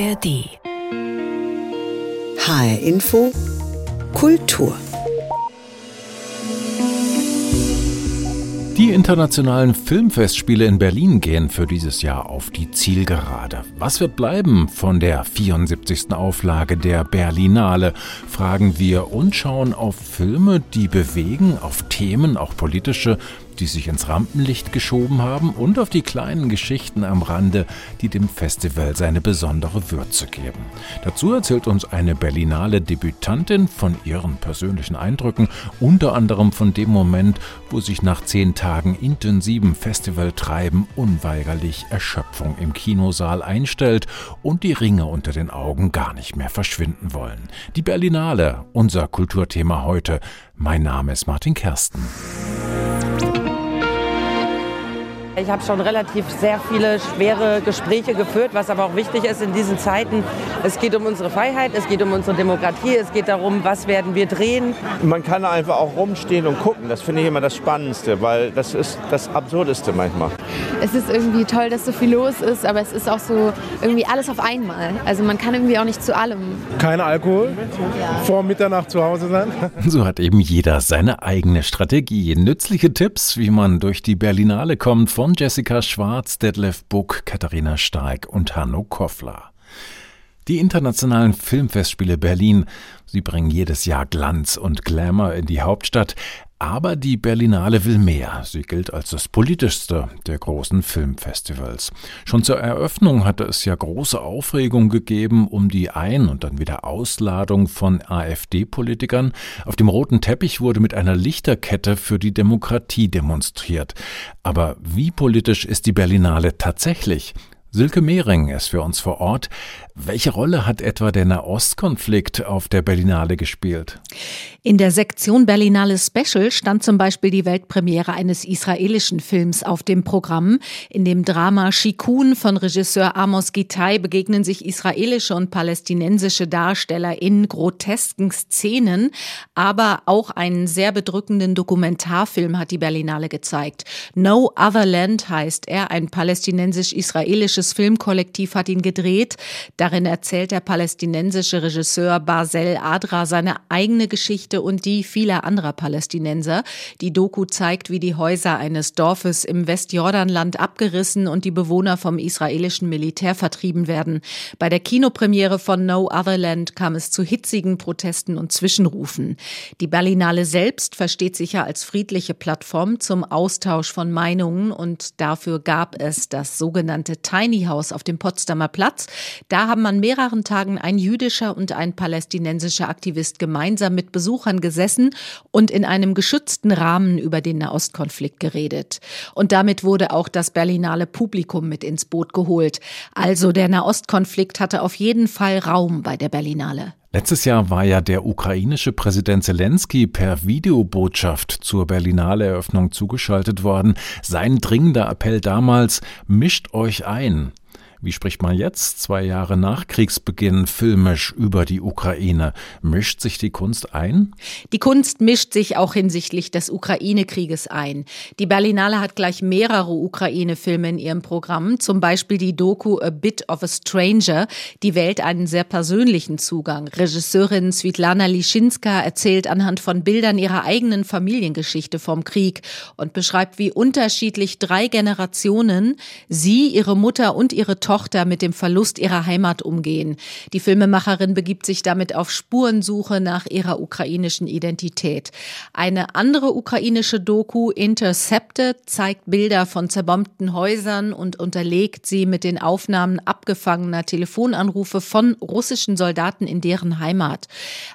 ARD. HR Info Kultur Die internationalen Filmfestspiele in Berlin gehen für dieses Jahr auf die Zielgerade. Was wird bleiben von der 74. Auflage der Berlinale, fragen wir und schauen auf Filme, die bewegen, auf Themen, auch politische, die sich ins Rampenlicht geschoben haben und auf die kleinen Geschichten am Rande, die dem Festival seine besondere Würze geben. Dazu erzählt uns eine Berlinale Debütantin von ihren persönlichen Eindrücken, unter anderem von dem Moment, wo sich nach zehn Tagen intensivem Festivaltreiben unweigerlich Erschöpfung im Kinosaal einstellt und die Ringe unter den Augen gar nicht mehr verschwinden wollen. Die Berlinale, unser Kulturthema heute. Mein Name ist Martin Kersten. Ich habe schon relativ sehr viele schwere Gespräche geführt, was aber auch wichtig ist in diesen Zeiten. Es geht um unsere Freiheit, es geht um unsere Demokratie, es geht darum, was werden wir drehen. Man kann einfach auch rumstehen und gucken. Das finde ich immer das Spannendste, weil das ist das Absurdeste manchmal. Es ist irgendwie toll, dass so viel los ist, aber es ist auch so irgendwie alles auf einmal. Also man kann irgendwie auch nicht zu allem. Kein Alkohol, ja. vor Mitternacht zu Hause sein. So hat eben jeder seine eigene Strategie. Nützliche Tipps, wie man durch die Berlinale kommt, von Jessica Schwarz, Detlef Buck, Katharina Stark und Hanno Koffler. Die internationalen Filmfestspiele Berlin, sie bringen jedes Jahr Glanz und Glamour in die Hauptstadt, aber die Berlinale will mehr. Sie gilt als das politischste der großen Filmfestivals. Schon zur Eröffnung hatte es ja große Aufregung gegeben um die Ein- und dann wieder Ausladung von AfD-Politikern. Auf dem roten Teppich wurde mit einer Lichterkette für die Demokratie demonstriert. Aber wie politisch ist die Berlinale tatsächlich? Silke Mehring ist für uns vor Ort. Welche Rolle hat etwa der Nahostkonflikt auf der Berlinale gespielt? In der Sektion Berlinale Special stand zum Beispiel die Weltpremiere eines israelischen Films auf dem Programm. In dem Drama Shikun von Regisseur Amos Gitay begegnen sich israelische und palästinensische Darsteller in grotesken Szenen. Aber auch einen sehr bedrückenden Dokumentarfilm hat die Berlinale gezeigt. No Other Land heißt er. Ein palästinensisch-israelisches Filmkollektiv hat ihn gedreht. Darin erzählt der palästinensische Regisseur Basel Adra seine eigene Geschichte und die vieler anderer Palästinenser. Die Doku zeigt, wie die Häuser eines Dorfes im Westjordanland abgerissen und die Bewohner vom israelischen Militär vertrieben werden. Bei der Kinopremiere von No Other Land kam es zu hitzigen Protesten und Zwischenrufen. Die Berlinale selbst versteht sich ja als friedliche Plattform zum Austausch von Meinungen und dafür gab es das sogenannte Tiny House auf dem Potsdamer Platz. Da haben an mehreren Tagen ein jüdischer und ein palästinensischer Aktivist gemeinsam mit Besuchern gesessen und in einem geschützten Rahmen über den Nahostkonflikt geredet. Und damit wurde auch das Berlinale Publikum mit ins Boot geholt. Also der Nahostkonflikt hatte auf jeden Fall Raum bei der Berlinale. Letztes Jahr war ja der ukrainische Präsident Zelensky per Videobotschaft zur Berlinale Eröffnung zugeschaltet worden. Sein dringender Appell damals, mischt euch ein. Wie spricht man jetzt, zwei Jahre nach Kriegsbeginn, filmisch über die Ukraine? Mischt sich die Kunst ein? Die Kunst mischt sich auch hinsichtlich des Ukraine-Krieges ein. Die Berlinale hat gleich mehrere Ukraine-Filme in ihrem Programm, zum Beispiel die Doku A Bit of a Stranger, die wählt einen sehr persönlichen Zugang. Regisseurin Svitlana Lischinska erzählt anhand von Bildern ihrer eigenen Familiengeschichte vom Krieg und beschreibt, wie unterschiedlich drei Generationen, sie, ihre Mutter und ihre Tochter Tochter mit dem Verlust ihrer Heimat umgehen. Die Filmemacherin begibt sich damit auf Spurensuche nach ihrer ukrainischen Identität. Eine andere ukrainische Doku, Intercepted, zeigt Bilder von zerbombten Häusern und unterlegt sie mit den Aufnahmen abgefangener Telefonanrufe von russischen Soldaten in deren Heimat.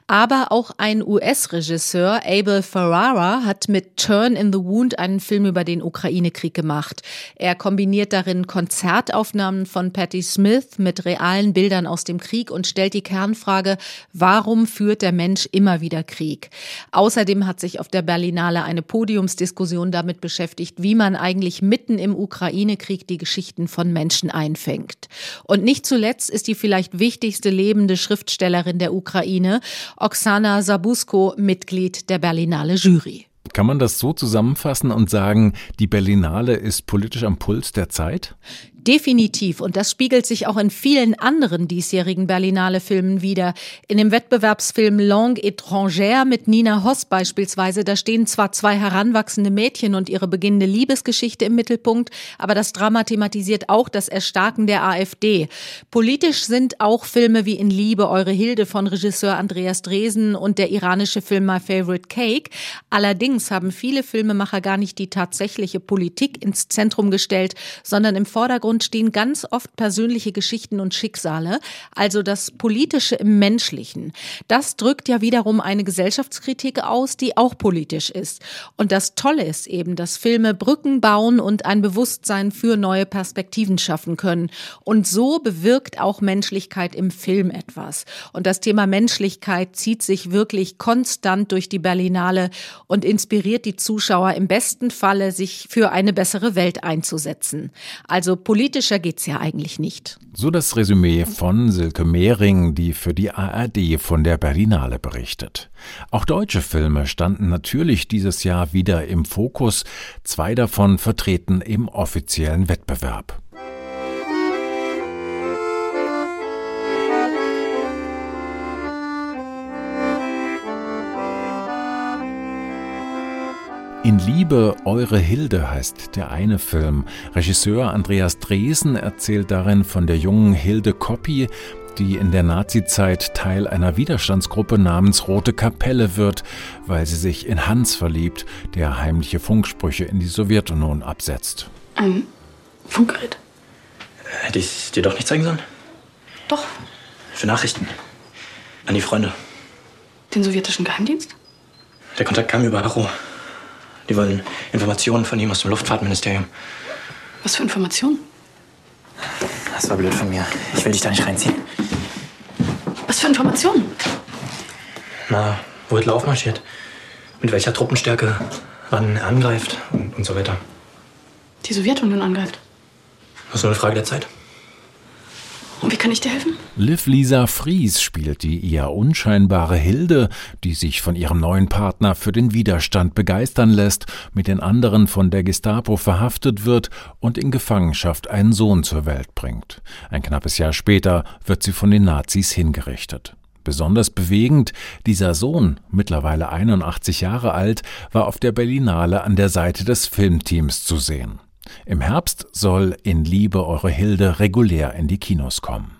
Aber auch ein US-Regisseur, Abel Ferrara, hat mit Turn in the Wound einen Film über den Ukraine-Krieg gemacht. Er kombiniert darin Konzertaufnahmen von von Patti Smith mit realen Bildern aus dem Krieg und stellt die Kernfrage, warum führt der Mensch immer wieder Krieg? Außerdem hat sich auf der Berlinale eine Podiumsdiskussion damit beschäftigt, wie man eigentlich mitten im Ukraine-Krieg die Geschichten von Menschen einfängt. Und nicht zuletzt ist die vielleicht wichtigste lebende Schriftstellerin der Ukraine, Oksana Sabusko, Mitglied der Berlinale Jury. Kann man das so zusammenfassen und sagen, die Berlinale ist politisch am Puls der Zeit? Definitiv. Und das spiegelt sich auch in vielen anderen diesjährigen Berlinale Filmen wieder. In dem Wettbewerbsfilm Langue étrangère mit Nina Hoss beispielsweise, da stehen zwar zwei heranwachsende Mädchen und ihre beginnende Liebesgeschichte im Mittelpunkt, aber das Drama thematisiert auch das Erstarken der AfD. Politisch sind auch Filme wie In Liebe, Eure Hilde von Regisseur Andreas Dresen und der iranische Film My Favorite Cake. Allerdings haben viele Filmemacher gar nicht die tatsächliche Politik ins Zentrum gestellt, sondern im Vordergrund stehen ganz oft persönliche Geschichten und Schicksale, also das Politische im Menschlichen. Das drückt ja wiederum eine Gesellschaftskritik aus, die auch politisch ist. Und das Tolle ist eben, dass Filme Brücken bauen und ein Bewusstsein für neue Perspektiven schaffen können. Und so bewirkt auch Menschlichkeit im Film etwas. Und das Thema Menschlichkeit zieht sich wirklich konstant durch die Berlinale und inspiriert die Zuschauer im besten Falle, sich für eine bessere Welt einzusetzen. Also politischer geht's ja eigentlich nicht. So das Resümee von Silke Mehring, die für die ARD von der Berlinale berichtet. Auch deutsche Filme standen natürlich dieses Jahr wieder im Fokus, zwei davon vertreten im offiziellen Wettbewerb. In Liebe, eure Hilde heißt der eine Film. Regisseur Andreas Dresen erzählt darin von der jungen Hilde Koppi, die in der Nazizeit Teil einer Widerstandsgruppe namens Rote Kapelle wird, weil sie sich in Hans verliebt, der heimliche Funksprüche in die Sowjetunion absetzt. Ein Funkgerät? Hätte ich es dir doch nicht zeigen sollen? Doch. Für Nachrichten. An die Freunde. Den sowjetischen Geheimdienst? Der Kontakt kam über Haro. Die wollen Informationen von ihm aus dem Luftfahrtministerium. Was für Informationen? Das war blöd von mir. Ich will dich da nicht reinziehen. Was für Informationen? Na, wo Hitler aufmarschiert. Mit welcher Truppenstärke, wann er angreift und, und so weiter. Die Sowjetunion angreift. Das ist nur eine Frage der Zeit. Und wie kann ich dir helfen? Liv Lisa Fries spielt die eher unscheinbare Hilde, die sich von ihrem neuen Partner für den Widerstand begeistern lässt, mit den anderen von der Gestapo verhaftet wird und in Gefangenschaft einen Sohn zur Welt bringt. Ein knappes Jahr später wird sie von den Nazis hingerichtet. Besonders bewegend, dieser Sohn, mittlerweile 81 Jahre alt, war auf der Berlinale an der Seite des Filmteams zu sehen. Im Herbst soll In Liebe eure Hilde regulär in die Kinos kommen.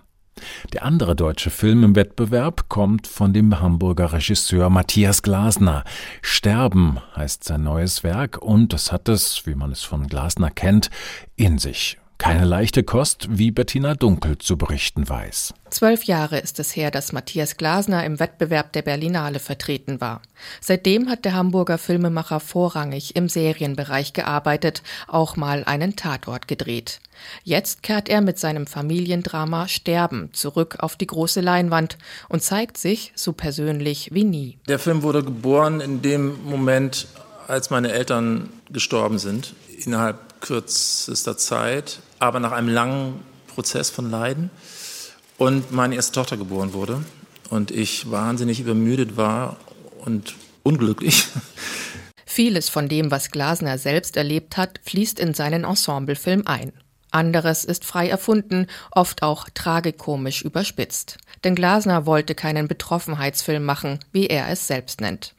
Der andere deutsche Film im Wettbewerb kommt von dem Hamburger Regisseur Matthias Glasner. Sterben heißt sein neues Werk und es hat es, wie man es von Glasner kennt, in sich. Keine leichte Kost, wie Bettina Dunkel zu berichten weiß. Zwölf Jahre ist es her, dass Matthias Glasner im Wettbewerb der Berlinale vertreten war. Seitdem hat der Hamburger Filmemacher vorrangig im Serienbereich gearbeitet, auch mal einen Tatort gedreht. Jetzt kehrt er mit seinem Familiendrama Sterben zurück auf die große Leinwand und zeigt sich so persönlich wie nie. Der Film wurde geboren in dem Moment, als meine Eltern gestorben sind, innerhalb kürzester Zeit, aber nach einem langen Prozess von Leiden und meine erste Tochter geboren wurde und ich wahnsinnig übermüdet war und unglücklich. Vieles von dem, was Glasner selbst erlebt hat, fließt in seinen Ensemblefilm ein. Anderes ist frei erfunden, oft auch tragikomisch überspitzt. Denn Glasner wollte keinen Betroffenheitsfilm machen, wie er es selbst nennt.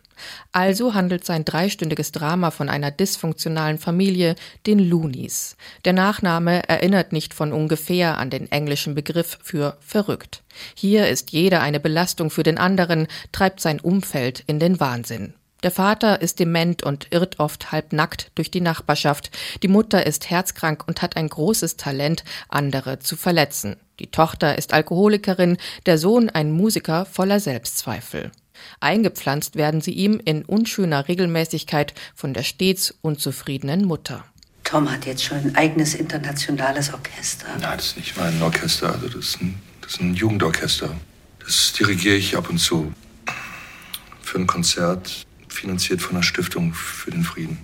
Also handelt sein dreistündiges Drama von einer dysfunktionalen Familie, den Loonies. Der Nachname erinnert nicht von ungefähr an den englischen Begriff für verrückt. Hier ist jeder eine Belastung für den anderen, treibt sein Umfeld in den Wahnsinn. Der Vater ist dement und irrt oft halbnackt durch die Nachbarschaft. Die Mutter ist herzkrank und hat ein großes Talent, andere zu verletzen. Die Tochter ist Alkoholikerin, der Sohn ein Musiker voller Selbstzweifel. Eingepflanzt werden sie ihm in unschöner Regelmäßigkeit von der stets unzufriedenen Mutter. Tom hat jetzt schon ein eigenes internationales Orchester. Nein, das ist nicht mein Orchester. Also das, ist ein, das ist ein Jugendorchester. Das dirigiere ich ab und zu. Für ein Konzert, finanziert von der Stiftung für den Frieden.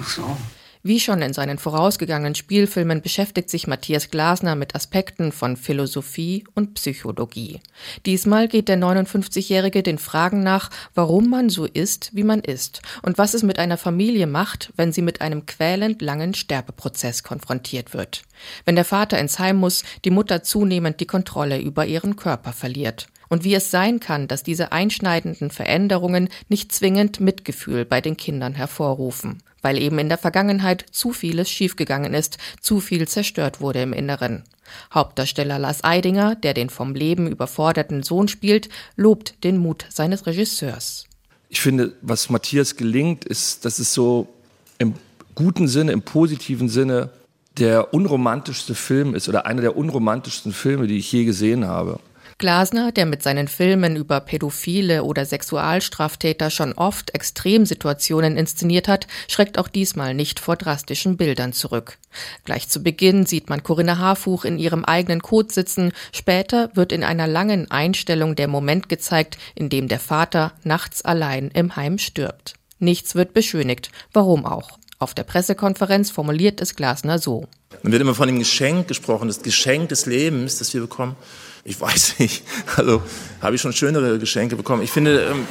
Ach so. Wie schon in seinen vorausgegangenen Spielfilmen beschäftigt sich Matthias Glasner mit Aspekten von Philosophie und Psychologie. Diesmal geht der 59-Jährige den Fragen nach, warum man so ist, wie man ist und was es mit einer Familie macht, wenn sie mit einem quälend langen Sterbeprozess konfrontiert wird. Wenn der Vater ins Heim muss, die Mutter zunehmend die Kontrolle über ihren Körper verliert und wie es sein kann, dass diese einschneidenden Veränderungen nicht zwingend Mitgefühl bei den Kindern hervorrufen weil eben in der Vergangenheit zu vieles schiefgegangen ist, zu viel zerstört wurde im Inneren. Hauptdarsteller Lars Eidinger, der den vom Leben überforderten Sohn spielt, lobt den Mut seines Regisseurs. Ich finde, was Matthias gelingt, ist, dass es so im guten Sinne, im positiven Sinne der unromantischste Film ist oder einer der unromantischsten Filme, die ich je gesehen habe. Glasner, der mit seinen Filmen über Pädophile oder Sexualstraftäter schon oft Extremsituationen inszeniert hat, schreckt auch diesmal nicht vor drastischen Bildern zurück. Gleich zu Beginn sieht man Corinna Harfuch in ihrem eigenen Kot sitzen, später wird in einer langen Einstellung der Moment gezeigt, in dem der Vater nachts allein im Heim stirbt. Nichts wird beschönigt, warum auch. Auf der Pressekonferenz formuliert es Glasner so. Man wird immer von dem Geschenk gesprochen, das Geschenk des Lebens, das wir bekommen ich weiß nicht, also habe ich schon schönere Geschenke bekommen. Ich finde, ähm,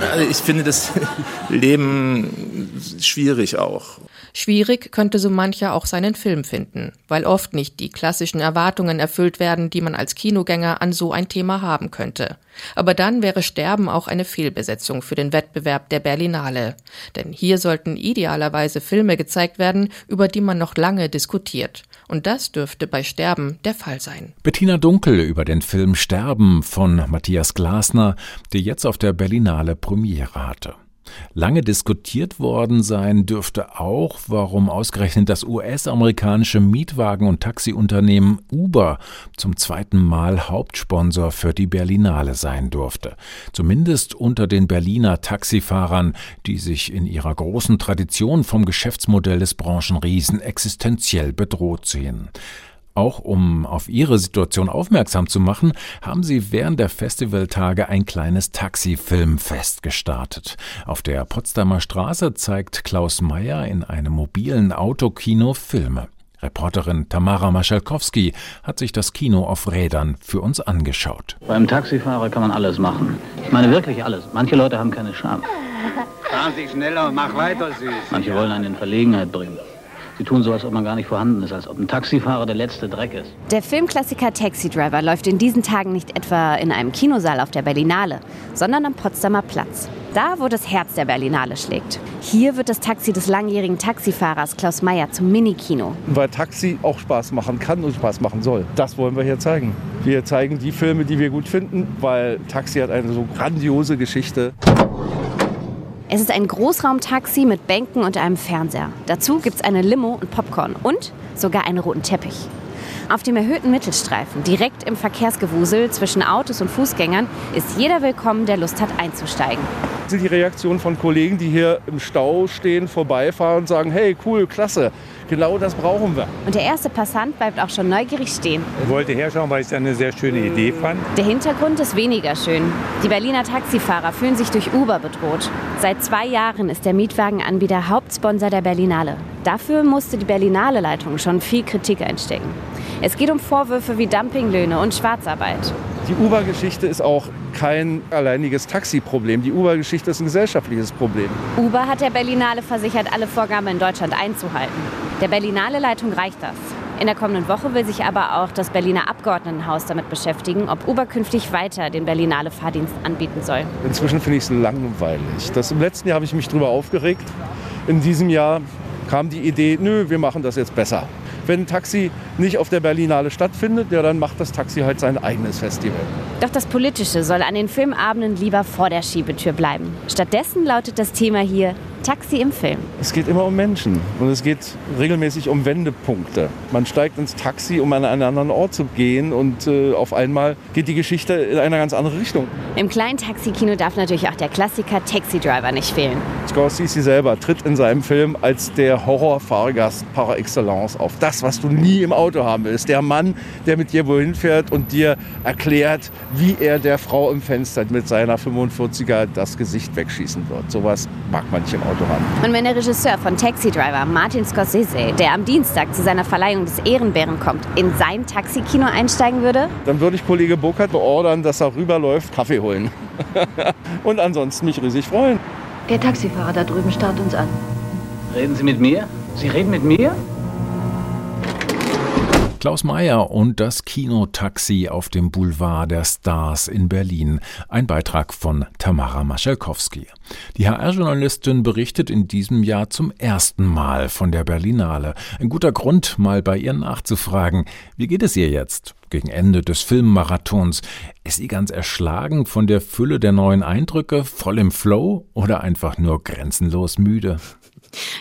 also ich finde das Leben schwierig auch. Schwierig könnte so mancher auch seinen Film finden, weil oft nicht die klassischen Erwartungen erfüllt werden, die man als Kinogänger an so ein Thema haben könnte. Aber dann wäre Sterben auch eine Fehlbesetzung für den Wettbewerb der Berlinale. Denn hier sollten idealerweise Filme gezeigt werden, über die man noch lange diskutiert. Und das dürfte bei Sterben der Fall sein. Bettina Dunkel über den Film Sterben von Matthias Glasner, der jetzt auf der Berlinale Premiere hatte. Lange diskutiert worden sein dürfte auch, warum ausgerechnet das US-amerikanische Mietwagen- und Taxiunternehmen Uber zum zweiten Mal Hauptsponsor für die Berlinale sein durfte. Zumindest unter den Berliner Taxifahrern, die sich in ihrer großen Tradition vom Geschäftsmodell des Branchenriesen existenziell bedroht sehen. Auch um auf ihre Situation aufmerksam zu machen, haben sie während der Festivaltage ein kleines Taxifilmfest gestartet. Auf der Potsdamer Straße zeigt Klaus Meyer in einem mobilen Autokino Filme. Reporterin Tamara Maschalkowski hat sich das Kino auf Rädern für uns angeschaut. Beim Taxifahrer kann man alles machen. Ich meine wirklich alles. Manche Leute haben keine Scham. Fahren Sie schneller und mach weiter, Süß. Manche wollen einen in Verlegenheit bringen. Sie tun so, als ob man gar nicht vorhanden ist, als ob ein Taxifahrer der letzte Dreck ist. Der Filmklassiker Taxi Driver läuft in diesen Tagen nicht etwa in einem Kinosaal auf der Berlinale, sondern am Potsdamer Platz. Da, wo das Herz der Berlinale schlägt. Hier wird das Taxi des langjährigen Taxifahrers Klaus Meyer zum Minikino. Weil Taxi auch Spaß machen kann und Spaß machen soll. Das wollen wir hier zeigen. Wir zeigen die Filme, die wir gut finden, weil Taxi hat eine so grandiose Geschichte. Es ist ein Großraumtaxi mit Bänken und einem Fernseher. Dazu gibt es eine Limo und Popcorn und sogar einen roten Teppich. Auf dem erhöhten Mittelstreifen, direkt im Verkehrsgewusel zwischen Autos und Fußgängern, ist jeder willkommen, der Lust hat einzusteigen. Sind die Reaktionen von Kollegen, die hier im Stau stehen, vorbeifahren und sagen, hey, cool, klasse, genau das brauchen wir. Und der erste Passant bleibt auch schon neugierig stehen. Ich wollte herschauen, weil ich es eine sehr schöne Idee fand. Der Hintergrund ist weniger schön. Die Berliner Taxifahrer fühlen sich durch Uber bedroht. Seit zwei Jahren ist der Mietwagenanbieter Hauptsponsor der Berlinale. Dafür musste die Berlinale-Leitung schon viel Kritik einstecken. Es geht um Vorwürfe wie Dumpinglöhne und Schwarzarbeit. Die Uber-Geschichte ist auch kein alleiniges Taxiproblem. Die Uber-Geschichte ist ein gesellschaftliches Problem. Uber hat der Berlinale versichert, alle Vorgaben in Deutschland einzuhalten. Der Berlinale-Leitung reicht das. In der kommenden Woche will sich aber auch das Berliner Abgeordnetenhaus damit beschäftigen, ob Uber künftig weiter den Berlinale Fahrdienst anbieten soll. Inzwischen finde ich es langweilig. Das, Im letzten Jahr habe ich mich darüber aufgeregt. In diesem Jahr kam die Idee, nö, wir machen das jetzt besser. Wenn ein Taxi nicht auf der Berlinale stattfindet, ja, dann macht das Taxi halt sein eigenes Festival. Doch das Politische soll an den Filmabenden lieber vor der Schiebetür bleiben. Stattdessen lautet das Thema hier Taxi im Film. Es geht immer um Menschen und es geht regelmäßig um Wendepunkte. Man steigt ins Taxi, um an einen anderen Ort zu gehen und äh, auf einmal geht die Geschichte in eine ganz andere Richtung. Im kleinen Taxikino darf natürlich auch der Klassiker Taxi Driver nicht fehlen. Scorsese selber tritt in seinem Film als der Horrorfahrgast par excellence auf. Das, was du nie im Auto haben willst. Der Mann, der mit dir wohin fährt und dir erklärt, wie er der Frau im Fenster mit seiner 45er das Gesicht wegschießen wird. Sowas mag man nicht im Auto haben. Und wenn der Regisseur von Taxi Driver, Martin Scorsese, der am Dienstag zu seiner Verleihung des Ehrenbären kommt, in sein Taxikino einsteigen würde? Dann würde ich Kollege Burkhardt beordern, dass er rüberläuft, Kaffee holen. und ansonsten mich riesig freuen. Der Taxifahrer da drüben starrt uns an. Reden Sie mit mir? Sie reden mit mir? Klaus Meyer und das Kinotaxi auf dem Boulevard der Stars in Berlin. Ein Beitrag von Tamara Maschalkowski. Die HR-Journalistin berichtet in diesem Jahr zum ersten Mal von der Berlinale. Ein guter Grund, mal bei ihr nachzufragen. Wie geht es ihr jetzt? Gegen Ende des Filmmarathons. Ist sie ganz erschlagen von der Fülle der neuen Eindrücke, voll im Flow oder einfach nur grenzenlos müde?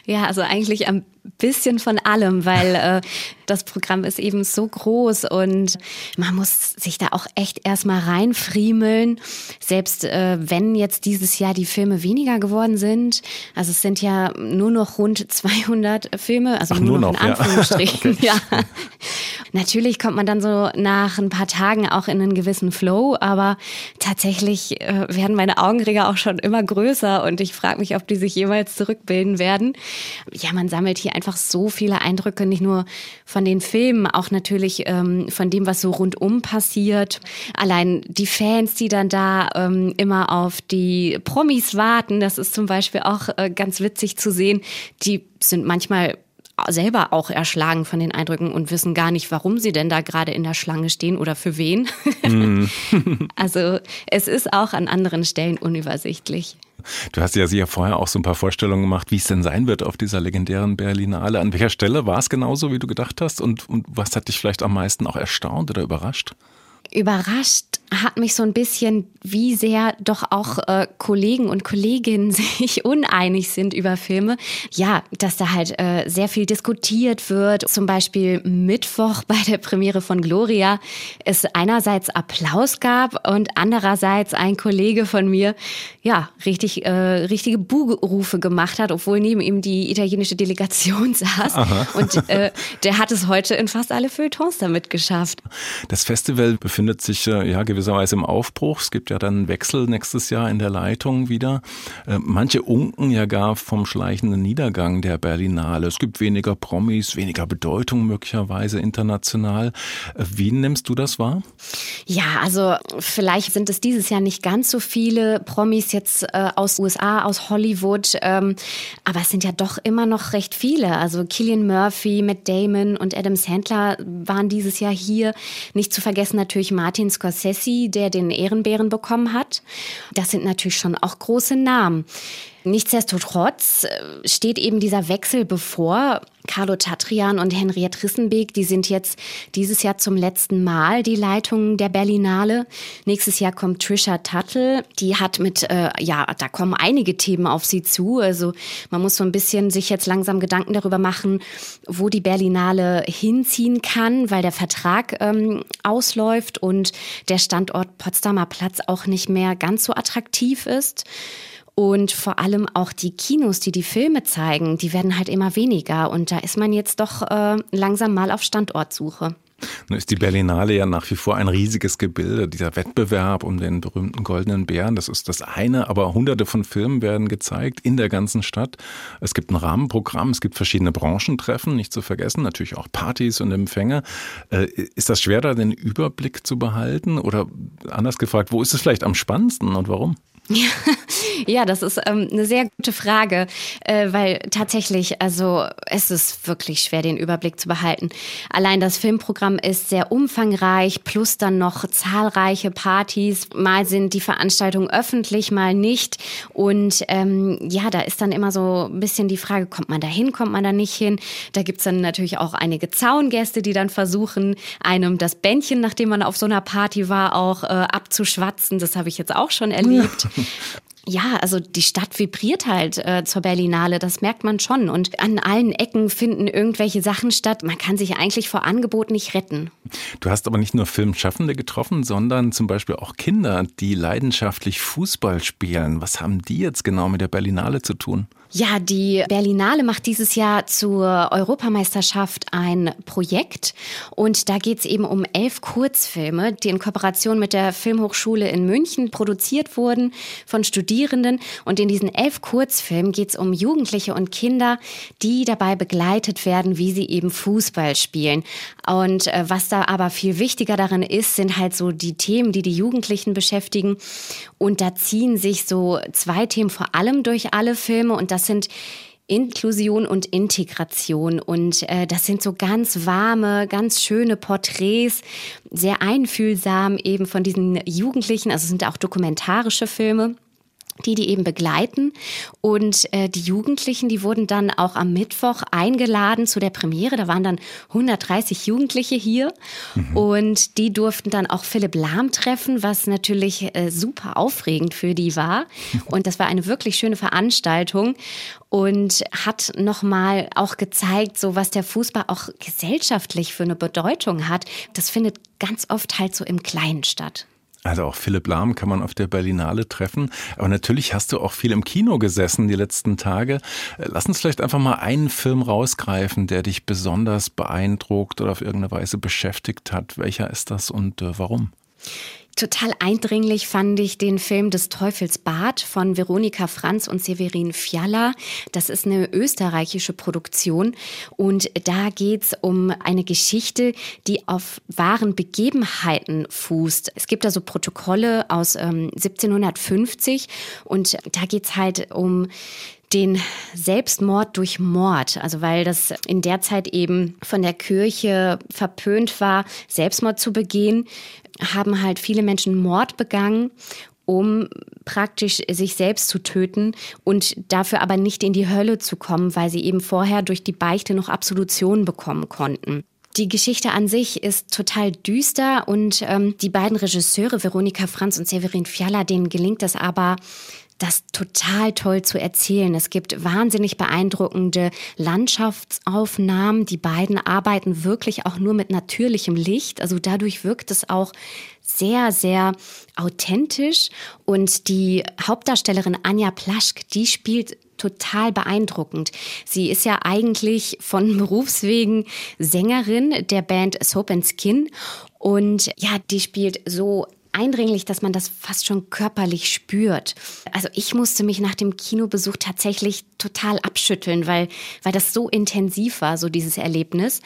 Ja, also eigentlich am bisschen von allem, weil äh, das Programm ist eben so groß und man muss sich da auch echt erstmal reinfriemeln. Selbst äh, wenn jetzt dieses Jahr die Filme weniger geworden sind, also es sind ja nur noch rund 200 Filme, also Ach, nur, nur noch, noch, in Anführungsstrichen. Ja. Ja. Natürlich kommt man dann so nach ein paar Tagen auch in einen gewissen Flow, aber tatsächlich äh, werden meine Augenringe auch schon immer größer und ich frage mich, ob die sich jemals zurückbilden werden. Ja, man sammelt hier einfach so viele Eindrücke, nicht nur von den Filmen, auch natürlich ähm, von dem, was so rundum passiert. Allein die Fans, die dann da ähm, immer auf die Promis warten, das ist zum Beispiel auch äh, ganz witzig zu sehen. Die sind manchmal selber auch erschlagen von den Eindrücken und wissen gar nicht, warum sie denn da gerade in der Schlange stehen oder für wen. Mhm. also es ist auch an anderen Stellen unübersichtlich. Du hast ja sicher vorher auch so ein paar Vorstellungen gemacht, wie es denn sein wird auf dieser legendären Berlinale. An welcher Stelle war es genauso, wie du gedacht hast? Und, und was hat dich vielleicht am meisten auch erstaunt oder überrascht? Überrascht hat mich so ein bisschen, wie sehr doch auch äh, Kollegen und Kolleginnen sich uneinig sind über Filme. Ja, dass da halt äh, sehr viel diskutiert wird. Zum Beispiel Mittwoch bei der Premiere von Gloria es einerseits Applaus gab und andererseits ein Kollege von mir ja richtig äh, richtige Buhrufe gemacht hat, obwohl neben ihm die italienische Delegation saß. Aha. Und äh, der hat es heute in fast alle Feuilletons damit geschafft. Das Festival befindet sich äh, ja gewisserweise im Aufbruch. Es gibt ja dann einen Wechsel nächstes Jahr in der Leitung wieder. Äh, manche unken ja gar vom schleichenden Niedergang der Berlinale. Es gibt weniger Promis, weniger Bedeutung möglicherweise international. Äh, Wie nimmst du das wahr? Ja, also vielleicht sind es dieses Jahr nicht ganz so viele Promis jetzt äh, aus USA, aus Hollywood, ähm, aber es sind ja doch immer noch recht viele. Also Killian Murphy, Matt Damon und Adam Sandler waren dieses Jahr hier. Nicht zu vergessen natürlich Martin Scorsese, der den Ehrenbären bekommen hat. Das sind natürlich schon auch große Namen. Nichtsdestotrotz äh, steht eben dieser Wechsel bevor. Carlo Tatrian und Henriette Rissenbeek, die sind jetzt dieses Jahr zum letzten Mal die Leitung der Berlinale. Nächstes Jahr kommt Trisha Tuttle. Die hat mit, äh, ja, da kommen einige Themen auf sie zu. Also man muss so ein bisschen sich jetzt langsam Gedanken darüber machen, wo die Berlinale hinziehen kann, weil der Vertrag ähm, ausläuft und der Standort Potsdamer Platz auch nicht mehr ganz so attraktiv ist. Und vor allem auch die Kinos, die die Filme zeigen, die werden halt immer weniger. Und da ist man jetzt doch äh, langsam mal auf Standortsuche. Nun ist die Berlinale ja nach wie vor ein riesiges Gebilde. Dieser Wettbewerb um den berühmten Goldenen Bären, das ist das eine, aber hunderte von Filmen werden gezeigt in der ganzen Stadt. Es gibt ein Rahmenprogramm, es gibt verschiedene Branchentreffen, nicht zu vergessen, natürlich auch Partys und Empfänge. Äh, Ist das schwer, da den Überblick zu behalten? Oder anders gefragt, wo ist es vielleicht am spannendsten und warum? Ja, das ist ähm, eine sehr gute Frage, äh, weil tatsächlich, also es ist wirklich schwer, den Überblick zu behalten. Allein das Filmprogramm ist sehr umfangreich, plus dann noch zahlreiche Partys. Mal sind die Veranstaltungen öffentlich, mal nicht. Und ähm, ja, da ist dann immer so ein bisschen die Frage, kommt man da hin, kommt man da nicht hin? Da gibt's dann natürlich auch einige Zaungäste, die dann versuchen, einem das Bändchen, nachdem man auf so einer Party war, auch äh, abzuschwatzen. Das habe ich jetzt auch schon erlebt. Ja, also die Stadt vibriert halt äh, zur Berlinale, das merkt man schon. Und an allen Ecken finden irgendwelche Sachen statt. Man kann sich eigentlich vor Angebot nicht retten. Du hast aber nicht nur Filmschaffende getroffen, sondern zum Beispiel auch Kinder, die leidenschaftlich Fußball spielen. Was haben die jetzt genau mit der Berlinale zu tun? Ja, die Berlinale macht dieses Jahr zur Europameisterschaft ein Projekt und da geht es eben um elf Kurzfilme, die in Kooperation mit der Filmhochschule in München produziert wurden von Studierenden. Und in diesen elf Kurzfilmen geht es um Jugendliche und Kinder, die dabei begleitet werden, wie sie eben Fußball spielen. Und äh, was da aber viel wichtiger darin ist, sind halt so die Themen, die die Jugendlichen beschäftigen. Und da ziehen sich so zwei Themen vor allem durch alle Filme und das sind Inklusion und Integration. Und äh, das sind so ganz warme, ganz schöne Porträts, sehr einfühlsam eben von diesen Jugendlichen. Also es sind auch dokumentarische Filme die die eben begleiten. Und äh, die Jugendlichen, die wurden dann auch am Mittwoch eingeladen zu der Premiere. Da waren dann 130 Jugendliche hier mhm. und die durften dann auch Philipp Lahm treffen, was natürlich äh, super aufregend für die war. Und das war eine wirklich schöne Veranstaltung und hat nochmal auch gezeigt, so was der Fußball auch gesellschaftlich für eine Bedeutung hat. Das findet ganz oft halt so im Kleinen statt. Also auch Philipp Lahm kann man auf der Berlinale treffen. Aber natürlich hast du auch viel im Kino gesessen die letzten Tage. Lass uns vielleicht einfach mal einen Film rausgreifen, der dich besonders beeindruckt oder auf irgendeine Weise beschäftigt hat. Welcher ist das und äh, warum? Total eindringlich fand ich den Film des Teufels Bad von Veronika Franz und Severin Fiala. Das ist eine österreichische Produktion und da geht's um eine Geschichte, die auf wahren Begebenheiten fußt. Es gibt also Protokolle aus ähm, 1750 und da geht's halt um den Selbstmord durch Mord, also weil das in der Zeit eben von der Kirche verpönt war, Selbstmord zu begehen, haben halt viele Menschen Mord begangen um praktisch sich selbst zu töten und dafür aber nicht in die Hölle zu kommen, weil sie eben vorher durch die Beichte noch Absolution bekommen konnten. Die Geschichte an sich ist total düster und ähm, die beiden Regisseure, Veronika Franz und Severin Fiala, denen gelingt es aber, das total toll zu erzählen. Es gibt wahnsinnig beeindruckende Landschaftsaufnahmen. Die beiden arbeiten wirklich auch nur mit natürlichem Licht. Also dadurch wirkt es auch sehr, sehr authentisch. Und die Hauptdarstellerin Anja Plaschk, die spielt total beeindruckend. Sie ist ja eigentlich von Berufswegen Sängerin der Band Soap and Skin und ja, die spielt so eindringlich, dass man das fast schon körperlich spürt. Also ich musste mich nach dem Kinobesuch tatsächlich total abschütteln, weil, weil das so intensiv war, so dieses Erlebnis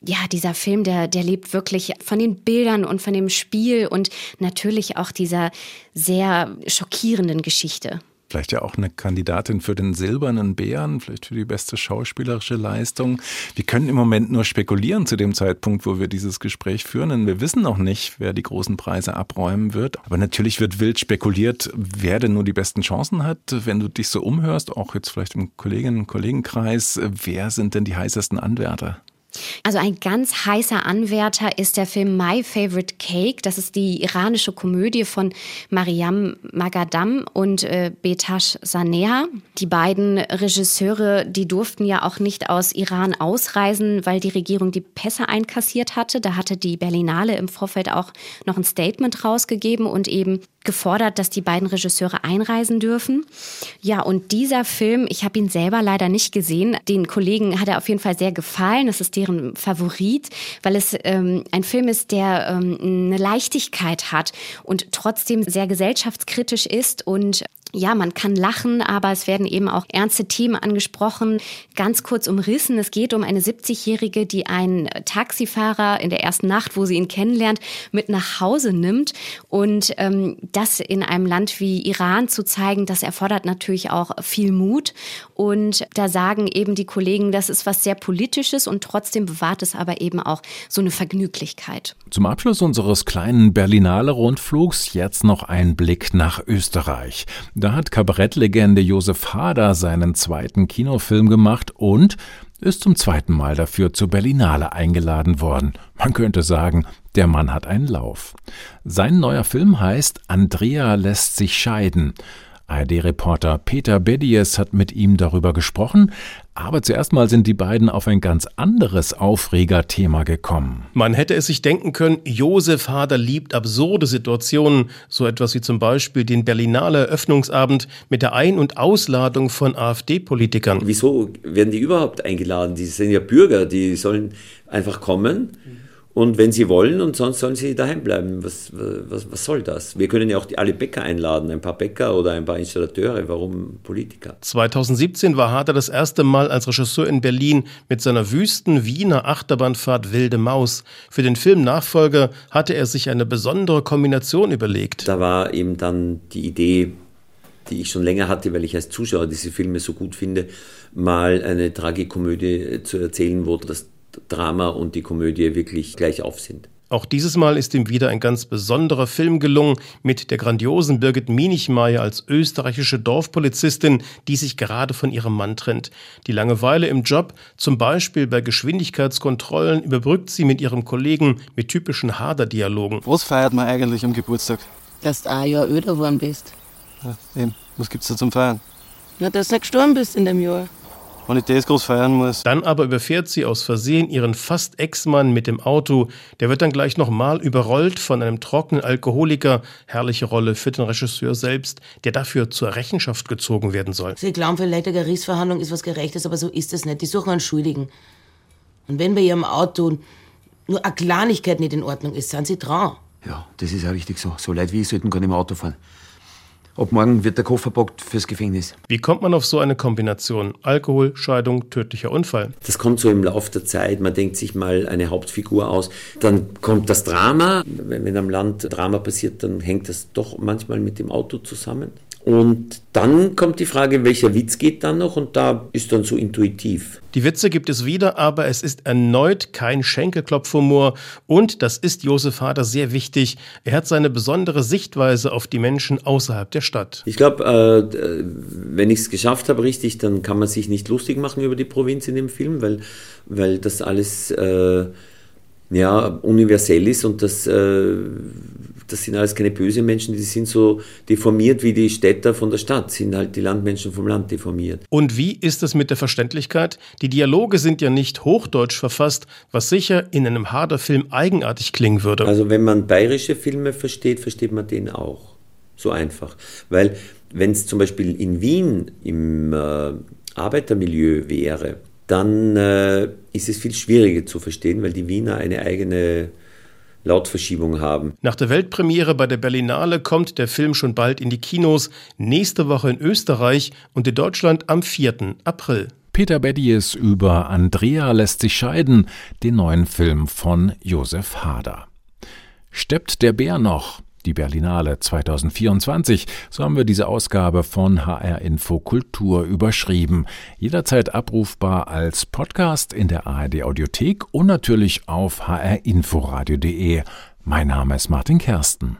ja, dieser Film, der, der lebt wirklich von den Bildern und von dem Spiel und natürlich auch dieser sehr schockierenden Geschichte. Vielleicht ja auch eine Kandidatin für den Silbernen Bären, vielleicht für die beste schauspielerische Leistung. Wir können im Moment nur spekulieren zu dem Zeitpunkt, wo wir dieses Gespräch führen, denn wir wissen noch nicht, wer die großen Preise abräumen wird. Aber natürlich wird wild spekuliert, wer denn nur die besten Chancen hat. Wenn du dich so umhörst, auch jetzt vielleicht im Kolleginnen- und Kollegenkreis, wer sind denn die heißesten Anwärter? Also ein ganz heißer Anwärter ist der Film My Favorite Cake. Das ist die iranische Komödie von Mariam Magadam und äh, Betash Sanea. Die beiden Regisseure, die durften ja auch nicht aus Iran ausreisen, weil die Regierung die Pässe einkassiert hatte. Da hatte die Berlinale im Vorfeld auch noch ein Statement rausgegeben und eben gefordert, dass die beiden Regisseure einreisen dürfen. Ja, und dieser Film, ich habe ihn selber leider nicht gesehen. Den Kollegen hat er auf jeden Fall sehr gefallen. Das ist deren Favorit, weil es ähm, ein Film ist, der ähm, eine Leichtigkeit hat und trotzdem sehr gesellschaftskritisch ist und ja, man kann lachen, aber es werden eben auch ernste Themen angesprochen. Ganz kurz umrissen. Es geht um eine 70-Jährige, die einen Taxifahrer in der ersten Nacht, wo sie ihn kennenlernt, mit nach Hause nimmt. Und ähm, das in einem Land wie Iran zu zeigen, das erfordert natürlich auch viel Mut. Und da sagen eben die Kollegen, das ist was sehr Politisches und trotzdem bewahrt es aber eben auch so eine Vergnüglichkeit. Zum Abschluss unseres kleinen Berlinale Rundflugs jetzt noch ein Blick nach Österreich. Da hat Kabarettlegende Josef Hader seinen zweiten Kinofilm gemacht und ist zum zweiten Mal dafür zur Berlinale eingeladen worden. Man könnte sagen, der Mann hat einen Lauf. Sein neuer Film heißt Andrea lässt sich scheiden. ARD-Reporter Peter Bedies hat mit ihm darüber gesprochen, aber zuerst mal sind die beiden auf ein ganz anderes Aufregerthema gekommen. Man hätte es sich denken können, Josef Hader liebt absurde Situationen, so etwas wie zum Beispiel den Berlinale Eröffnungsabend mit der Ein- und Ausladung von AfD-Politikern. Wieso werden die überhaupt eingeladen? Die sind ja Bürger, die sollen einfach kommen und wenn sie wollen und sonst sollen sie daheim bleiben. Was, was, was soll das? Wir können ja auch die, alle Bäcker einladen, ein paar Bäcker oder ein paar Installateure. Warum Politiker? 2017 war Harder das erste Mal als Regisseur in Berlin mit seiner wüsten Wiener Achterbahnfahrt Wilde Maus. Für den Film Nachfolger hatte er sich eine besondere Kombination überlegt. Da war eben dann die Idee, die ich schon länger hatte, weil ich als Zuschauer diese Filme so gut finde, mal eine Tragikomödie zu erzählen, wo das Drama und die Komödie wirklich gleich auf sind. Auch dieses Mal ist ihm wieder ein ganz besonderer Film gelungen mit der grandiosen Birgit Mienichmeier als österreichische Dorfpolizistin, die sich gerade von ihrem Mann trennt. Die Langeweile im Job, zum Beispiel bei Geschwindigkeitskontrollen, überbrückt sie mit ihrem Kollegen mit typischen Hader-Dialogen. Was feiert man eigentlich am Geburtstag? Dass du ein Jahr öder geworden bist. Ja, eben. Was gibt's da zum Feiern? Na, dass du gestorben bist in dem Jahr wenn ich das groß feiern muss. Dann aber überfährt sie aus Versehen ihren fast Ex-Mann mit dem Auto. Der wird dann gleich nochmal überrollt von einem trockenen Alkoholiker. Herrliche Rolle für den Regisseur selbst, der dafür zur Rechenschaft gezogen werden soll. Sie glauben vielleicht, eine Gerichtsverhandlung ist was Gerechtes, aber so ist es nicht. Die suchen einen Schuldigen. Und wenn bei ihrem Auto nur eine Kleinigkeit nicht in Ordnung ist, sind sie dran. Ja, das ist auch richtig so. So Leute wie ich sollten gar nicht mehr Auto fahren. Ab morgen wird der Koffer packt fürs Gefängnis. Wie kommt man auf so eine Kombination? Alkohol, Scheidung, tödlicher Unfall. Das kommt so im Laufe der Zeit. Man denkt sich mal eine Hauptfigur aus. Dann kommt das Drama. Wenn am Land Drama passiert, dann hängt das doch manchmal mit dem Auto zusammen. Und dann kommt die Frage, welcher Witz geht dann noch? Und da ist dann so intuitiv. Die Witze gibt es wieder, aber es ist erneut kein Schenkelklopfhumor. Und das ist Josef Hader sehr wichtig. Er hat seine besondere Sichtweise auf die Menschen außerhalb der Stadt. Ich glaube, äh, wenn ich es geschafft habe, richtig, dann kann man sich nicht lustig machen über die Provinz in dem Film, weil, weil das alles äh, ja, universell ist und das. Äh, das sind alles keine bösen Menschen, die sind so deformiert wie die Städter von der Stadt, sind halt die Landmenschen vom Land deformiert. Und wie ist es mit der Verständlichkeit? Die Dialoge sind ja nicht hochdeutsch verfasst, was sicher in einem Hader-Film eigenartig klingen würde. Also wenn man bayerische Filme versteht, versteht man den auch. So einfach. Weil wenn es zum Beispiel in Wien im äh, Arbeitermilieu wäre, dann äh, ist es viel schwieriger zu verstehen, weil die Wiener eine eigene Lautverschiebung haben. Nach der Weltpremiere bei der Berlinale kommt der Film schon bald in die Kinos, nächste Woche in Österreich und in Deutschland am 4. April. Peter Beddies über Andrea lässt sich scheiden, den neuen Film von Josef Hader. Steppt der Bär noch? Die Berlinale 2024. So haben wir diese Ausgabe von HR Info Kultur überschrieben. Jederzeit abrufbar als Podcast in der ARD Audiothek und natürlich auf hrinforadio.de. Mein Name ist Martin Kersten.